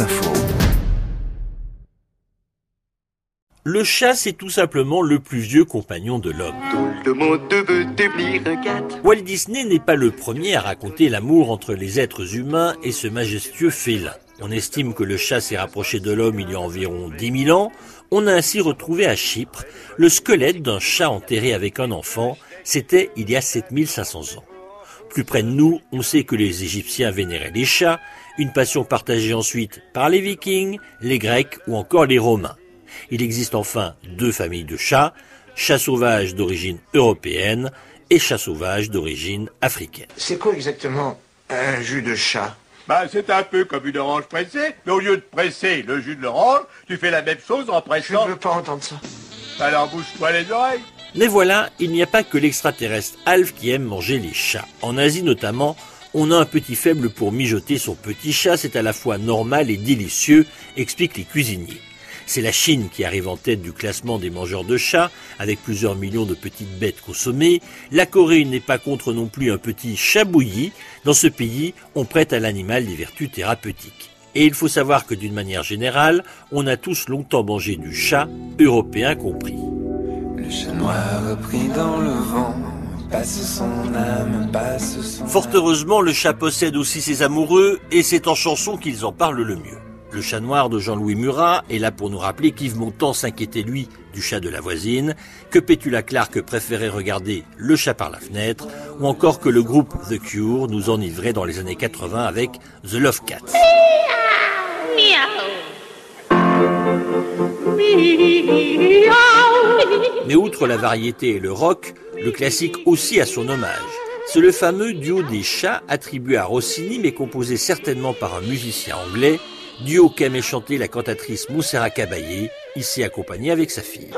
Info. Le chat, c'est tout simplement le plus vieux compagnon de l'homme. Walt Disney n'est pas le premier à raconter l'amour entre les êtres humains et ce majestueux félin. On estime que le chat s'est rapproché de l'homme il y a environ 10 000 ans. On a ainsi retrouvé à Chypre le squelette d'un chat enterré avec un enfant. C'était il y a 7500 ans. Plus près de nous, on sait que les Égyptiens vénéraient les chats, une passion partagée ensuite par les Vikings, les Grecs ou encore les Romains. Il existe enfin deux familles de chats, chat sauvage d'origine européenne et chat sauvage d'origine africaine. C'est quoi exactement un jus de chat? Bah, c'est un peu comme une orange pressée, mais au lieu de presser le jus de l'orange, tu fais la même chose en pressant. Je ne veux pas entendre ça. Alors bouge-toi les oreilles. Mais voilà, il n'y a pas que l'extraterrestre Alf qui aime manger les chats. En Asie notamment, on a un petit faible pour mijoter son petit chat, c'est à la fois normal et délicieux, expliquent les cuisiniers. C'est la Chine qui arrive en tête du classement des mangeurs de chats, avec plusieurs millions de petites bêtes consommées. La Corée n'est pas contre non plus un petit chat bouilli. Dans ce pays, on prête à l'animal des vertus thérapeutiques. Et il faut savoir que d'une manière générale, on a tous longtemps mangé du chat, européen compris. Le chat noir pris dans le vent. Passe son âme, passe son Fort heureusement, le chat possède aussi ses amoureux et c'est en chanson qu'ils en parlent le mieux. Le chat noir de Jean-Louis Murat est là pour nous rappeler qu'Yves Montand s'inquiétait lui du chat de la voisine, que Pétula Clark préférait regarder le chat par la fenêtre, ou encore que le groupe The Cure nous enivrait dans les années 80 avec The Love Cat. Mais outre la variété et le rock, le classique aussi a son hommage. C'est le fameux duo des chats attribué à Rossini mais composé certainement par un musicien anglais, duo qu'aimait chanter la cantatrice Moussera Caballé, ici accompagnée avec sa fille.